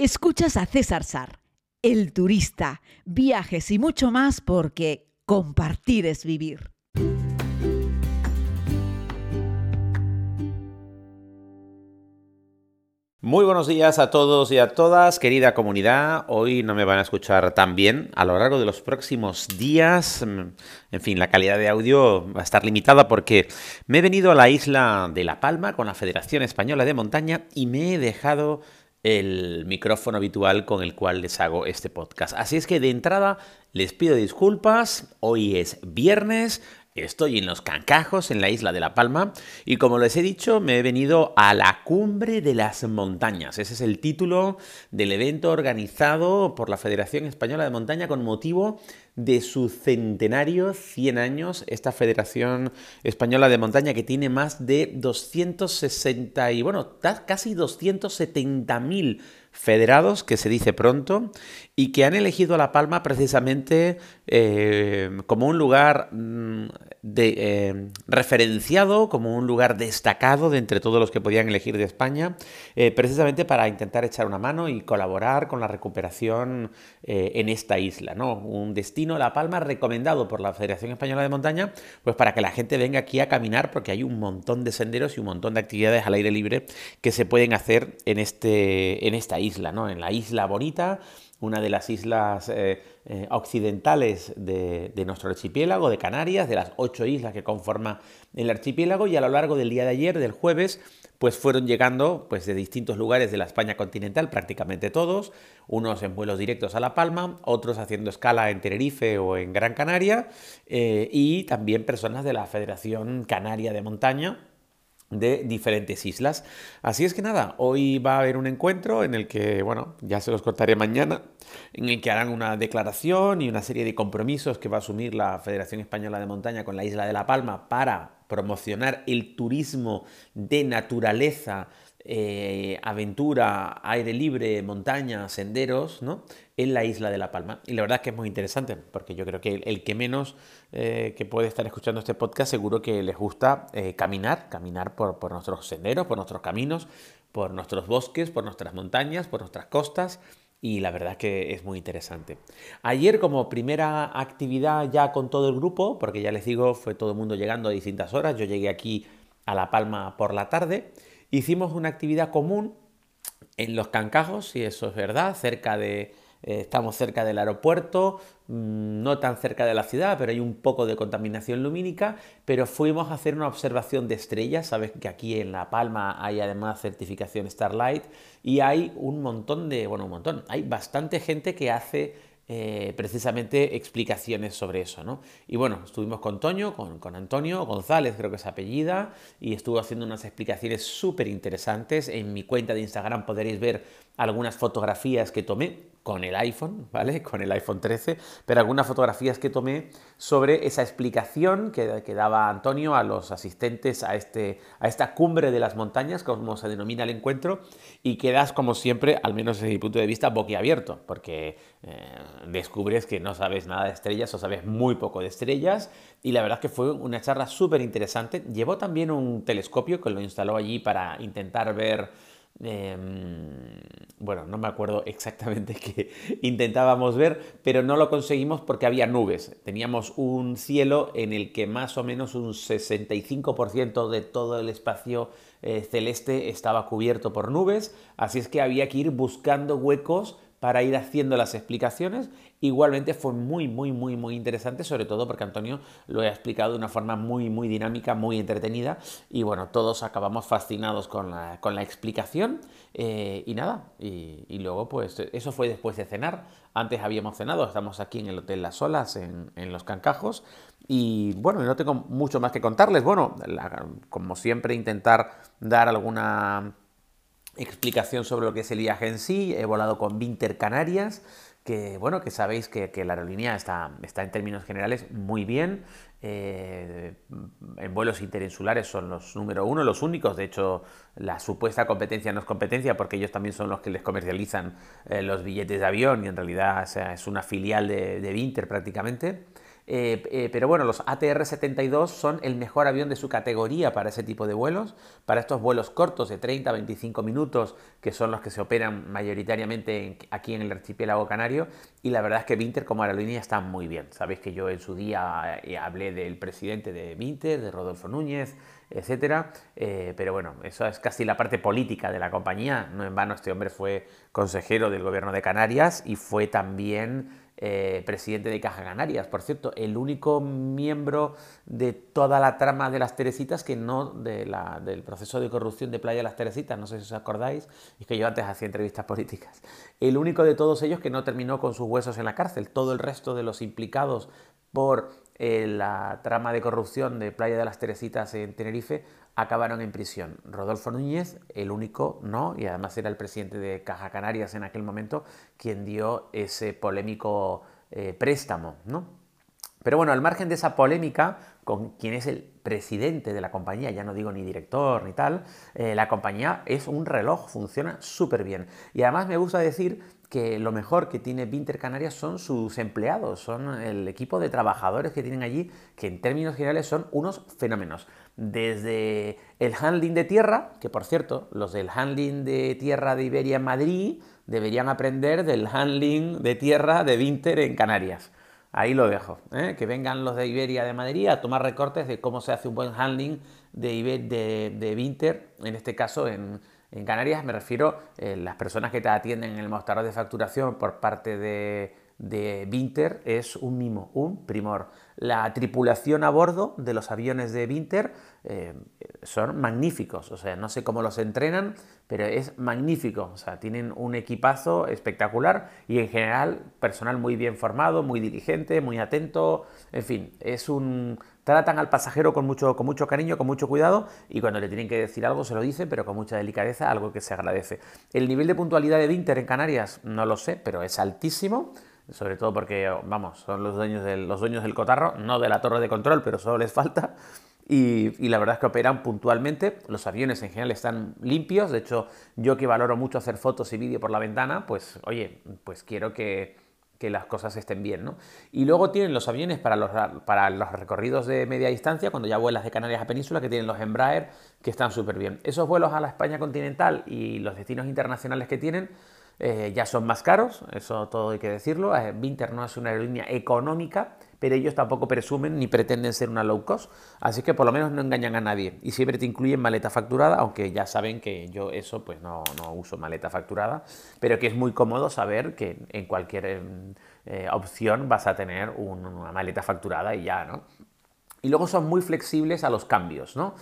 Escuchas a César Sar, el turista, viajes y mucho más porque compartir es vivir. Muy buenos días a todos y a todas, querida comunidad. Hoy no me van a escuchar tan bien. A lo largo de los próximos días, mm, en fin, la calidad de audio va a estar limitada porque me he venido a la isla de La Palma con la Federación Española de Montaña y me he dejado el micrófono habitual con el cual les hago este podcast. Así es que de entrada les pido disculpas. Hoy es viernes, Estoy en los Cancajos, en la isla de La Palma, y como les he dicho, me he venido a la cumbre de las montañas. Ese es el título del evento organizado por la Federación Española de Montaña con motivo de su centenario, 100 años, esta Federación Española de Montaña que tiene más de 260 y bueno, casi 270 mil federados, que se dice pronto, y que han elegido La Palma precisamente eh, como un lugar mm, de, eh, referenciado, como un lugar destacado de entre todos los que podían elegir de España, eh, precisamente para intentar echar una mano y colaborar con la recuperación en esta isla. ¿no? Un destino, La Palma, recomendado por la Federación Española de Montaña, pues para que la gente venga aquí a caminar, porque hay un montón de senderos y un montón de actividades al aire libre que se pueden hacer en, este, en esta isla, ¿no? en la isla bonita una de las islas eh, eh, occidentales de, nuestro archipiélago, de Canarias, de las ocho islas que conforman el archipiélago, y a lo largo del día de ayer, del jueves, pues fueron llegando pues, de distintos lugares de la España continental, prácticamente todos, unos en vuelos directos a La Palma, otros haciendo escala en Tenerife o en Gran Canaria, eh, y también personas de la Federación Canaria de Montaña, de diferentes islas. Así es que nada, hoy va a haber un encuentro en el que, bueno, ya se los contaré mañana, en el que harán una declaración y una serie de compromisos que va a asumir la Federación Española de Montaña con la isla de La Palma para promocionar el turismo de naturaleza eh, aventura, aire libre, montaña, senderos, ¿no? En la isla de La Palma. Y la verdad es que es muy interesante, porque yo creo que el, que menos eh, que puede estar escuchando este podcast seguro que les gusta eh, caminar, caminar por, por nuestros senderos, por nuestros caminos, por nuestros bosques, por nuestras montañas, por nuestras costas y la verdad que es muy interesante. Ayer como primera actividad ya con todo el grupo, porque ya les digo, fue todo el mundo llegando a distintas horas, yo llegué aquí a La Palma por la tarde Hicimos una actividad común en los Cancajos, si eso es verdad, cerca de, eh, estamos cerca del aeropuerto, mm, no tan cerca de la ciudad, pero hay un poco de contaminación lumínica, pero fuimos a hacer una observación de estrellas, sabes que aquí en La Palma hay además certificación Starlight y hay un montón de, bueno, un montón, hay bastante gente que hace eh, precisamente explicaciones sobre eso, ¿no? Y bueno, estuvimos con Toño, con, con, Antonio González, creo que es apellida, y estuvo haciendo unas explicaciones súper interesantes. En mi cuenta de Instagram podréis ver algunas fotografías que tomé con el iPhone, ¿vale? Con el iPhone 13, pero algunas fotografías que tomé sobre esa explicación que, daba Antonio a los asistentes a, este, a esta cumbre de las montañas, como se denomina el encuentro, y quedas, como siempre, al menos desde mi punto de vista, boquiabierto, porque eh, descubres que no sabes nada de estrellas o sabes muy poco de estrellas, y la verdad es que fue una charla súper interesante. Llevó también un telescopio que lo instaló allí para intentar ver Em, bueno, no me acuerdo exactamente qué intentábamos ver, pero no lo conseguimos porque había nubes. Teníamos un cielo en el que más o menos un 65% de todo el espacio eh, celeste estaba cubierto por nubes, así es que había que ir buscando huecos para ir haciendo las explicaciones. Igualmente fue muy, muy, muy, muy interesante, sobre todo porque Antonio lo ha explicado de una forma muy, muy dinámica, muy entretenida. Y bueno, todos acabamos fascinados con la, con la explicación. Eh, y nada, y, luego pues eso fue después de cenar. Antes habíamos cenado, estamos aquí en el Hotel Las Olas, en, Los Cancajos. Y bueno, no tengo mucho más que contarles. Bueno, como siempre, intentar dar alguna explicación sobre lo que es el viaje en sí. He volado con Vinter Canarias, que bueno, que sabéis que, la aerolínea está, está, en términos generales muy bien. Eh, en vuelos interinsulares son los número uno, los únicos. De hecho, la supuesta competencia no es competencia porque ellos también son los que les comercializan eh, los billetes de avión y en realidad es una filial de, de Vinter prácticamente. Eh, eh, pero bueno, los ATR-72 son el mejor avión de su categoría para ese tipo de vuelos, para estos vuelos cortos de 30 25 minutos, que son los que se operan mayoritariamente aquí en el archipiélago canario. Y la verdad es que Vinter como aerolínea está muy bien. Sabéis que yo en su día eh, hablé del presidente de Vinter, de Rodolfo Núñez, etcétera. pero bueno, eso es casi la parte política de la compañía. No en vano este hombre fue consejero del gobierno de Canarias y fue también eh, presidente de Caja Canarias, por cierto, el único miembro de toda la trama de las Teresitas que no del proceso de corrupción de Playa de las Teresitas, no sé si os acordáis, es que yo antes hacía entrevistas políticas, el único de todos ellos que no terminó con sus huesos en la cárcel, todo el resto de los implicados por eh, la trama de corrupción de Playa de las Teresitas en Tenerife acabaron en prisión. Rodolfo Núñez, el único, no, y además era el presidente de Caja Canarias en aquel momento, quien dio ese polémico eh, préstamo, ¿no? Pero bueno, al margen de esa polémica, con quien es el presidente de la compañía, ya no digo ni director ni tal, eh, la compañía es un reloj, funciona súper bien. Y además me gusta decir que lo mejor que tiene Vinter Canarias son sus empleados, son el equipo de trabajadores que tienen allí, que en términos generales son unos fenómenos. Desde el handling de tierra, que por cierto, los del handling de tierra de Iberia en Madrid deberían aprender del handling de tierra de Vinter en Canarias. Ahí lo dejo. ¿eh? Que vengan los de Iberia de Madrid a tomar recortes de cómo se hace un buen handling de, de, de Vinter, en este caso en, en Canarias me refiero eh, las personas que te atienden en el mostrador de facturación por parte de, de Vinter es un mimo, un primor. La tripulación a bordo de los aviones de Vinter eh, son magníficos, o sea, no sé cómo los entrenan, pero es magnífico, o sea, tienen un equipazo espectacular y en general personal muy bien formado, muy diligente, muy atento, en fin, es un tratan al pasajero con mucho, con mucho cariño, con mucho cuidado y cuando le tienen que decir algo se lo dicen, pero con mucha delicadeza, algo que se agradece. El nivel de puntualidad de Vinter en Canarias no lo sé, pero es altísimo, sobre todo porque, vamos, son los dueños del, los dueños del cotarro, no de la torre de control, pero solo les falta. Y, y, la verdad es que operan puntualmente. Los aviones en general están limpios. De hecho, yo que valoro mucho hacer fotos y vídeo por la ventana, pues oye, pues quiero que, que las cosas estén bien. ¿no? Y luego tienen los aviones para los, para los recorridos de media distancia, cuando ya vuelas de Canarias a Península, que tienen los Embraer, que están súper bien. Esos vuelos a la España continental y los destinos internacionales que tienen eh, ya son más caros, eso todo hay que decirlo. Eh, Vinter no es una aerolínea económica, pero ellos tampoco presumen ni pretenden ser una low cost, así que por lo menos no engañan a nadie. Y siempre te incluyen maleta facturada, aunque ya saben que yo eso pues no, no uso maleta facturada, pero que es muy cómodo saber que en cualquier em, eh, opción vas a tener una maleta facturada y ya, ¿no? Y luego son muy flexibles a los cambios, ¿no?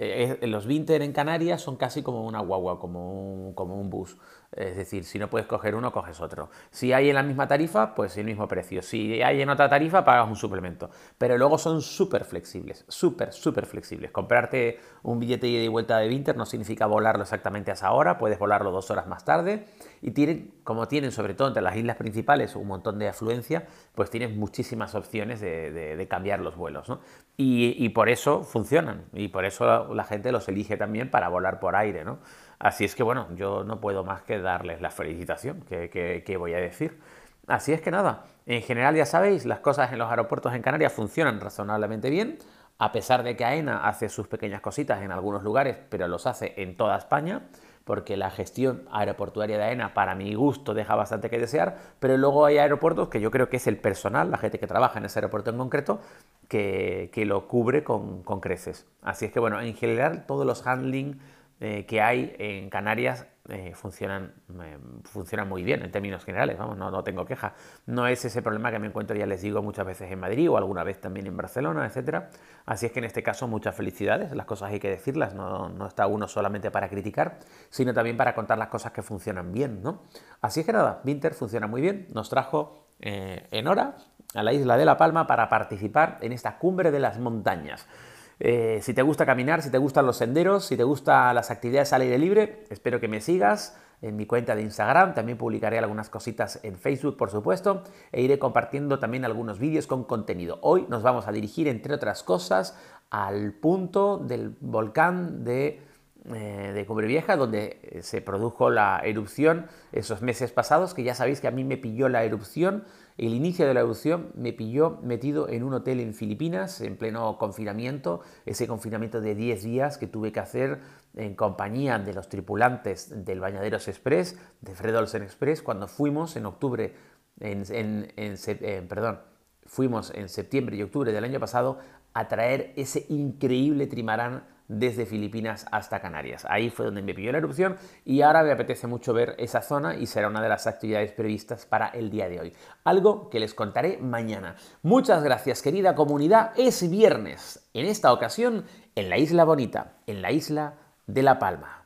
Eh, los Vinter en Canarias son casi como una guagua, como como un bus. Es decir, si no puedes coger uno, coges otro. Si hay en la misma tarifa, pues el mismo precio. Si hay en otra tarifa, pagas un suplemento. Pero luego son súper flexibles, súper, súper flexibles. Comprarte un billete de ida y vuelta de Winter no significa volarlo exactamente a esa hora, puedes volarlo dos horas más tarde. Y tienen, como tienen sobre todo entre las islas principales un montón de afluencia, pues tienes muchísimas opciones de, cambiar los vuelos. ¿no? Y, por eso funcionan. Y por eso la, gente los elige también para volar por aire. ¿no? Así es que bueno, yo no puedo más que darles la felicitación que, voy a decir. Así es que nada, en general ya sabéis, las cosas en los aeropuertos en Canarias funcionan razonablemente bien, a pesar de que AENA hace sus pequeñas cositas en algunos lugares, pero los hace en toda España, porque la gestión aeroportuaria de AENA, para mi gusto, deja bastante que desear, pero luego hay aeropuertos que yo creo que es el personal, la gente que trabaja en ese aeropuerto en concreto, que, lo cubre con, con creces. Así es que bueno, en general todos los handling eh, que hay en Canarias eh, funcionan, eh, funcionan muy bien en términos generales, vamos, no, no, tengo queja. No es ese problema que me encuentro, ya les digo, muchas veces en Madrid o alguna vez también en Barcelona, etcétera. Así es que en este caso muchas felicidades, las cosas hay que decirlas, no, no está uno solamente para criticar, sino también para contar las cosas que funcionan bien, ¿no? Así es que nada, Winter funciona muy bien, nos trajo en hora a la isla de La Palma para participar en esta cumbre de las montañas. Eh, si te gusta caminar, si te gustan los senderos, si te gustan las actividades al aire libre, espero que me sigas en mi cuenta de Instagram. También publicaré algunas cositas en Facebook, por supuesto, e iré compartiendo también algunos vídeos con contenido. Hoy nos vamos a dirigir, entre otras cosas, al punto del volcán de eh, de Cubre Vieja, donde eh, se produjo la erupción esos meses pasados, que ya sabéis que a mí me pilló la erupción, el inicio de la erupción me pilló metido en un hotel en Filipinas, en pleno confinamiento, ese confinamiento de 10 días que tuve que hacer en compañía de los tripulantes del Bañaderos Express, de Fred Olsen Express, cuando fuimos en octubre, en, eh, perdón, fuimos en septiembre y octubre del año pasado a traer ese increíble trimarán desde Filipinas hasta Canarias. Ahí fue donde me pilló la erupción y ahora me apetece mucho ver esa zona y será una de las actividades previstas para el día de hoy. Algo que les contaré mañana. Muchas gracias querida comunidad. Es viernes, en esta ocasión en la Isla Bonita, en la Isla de La Palma.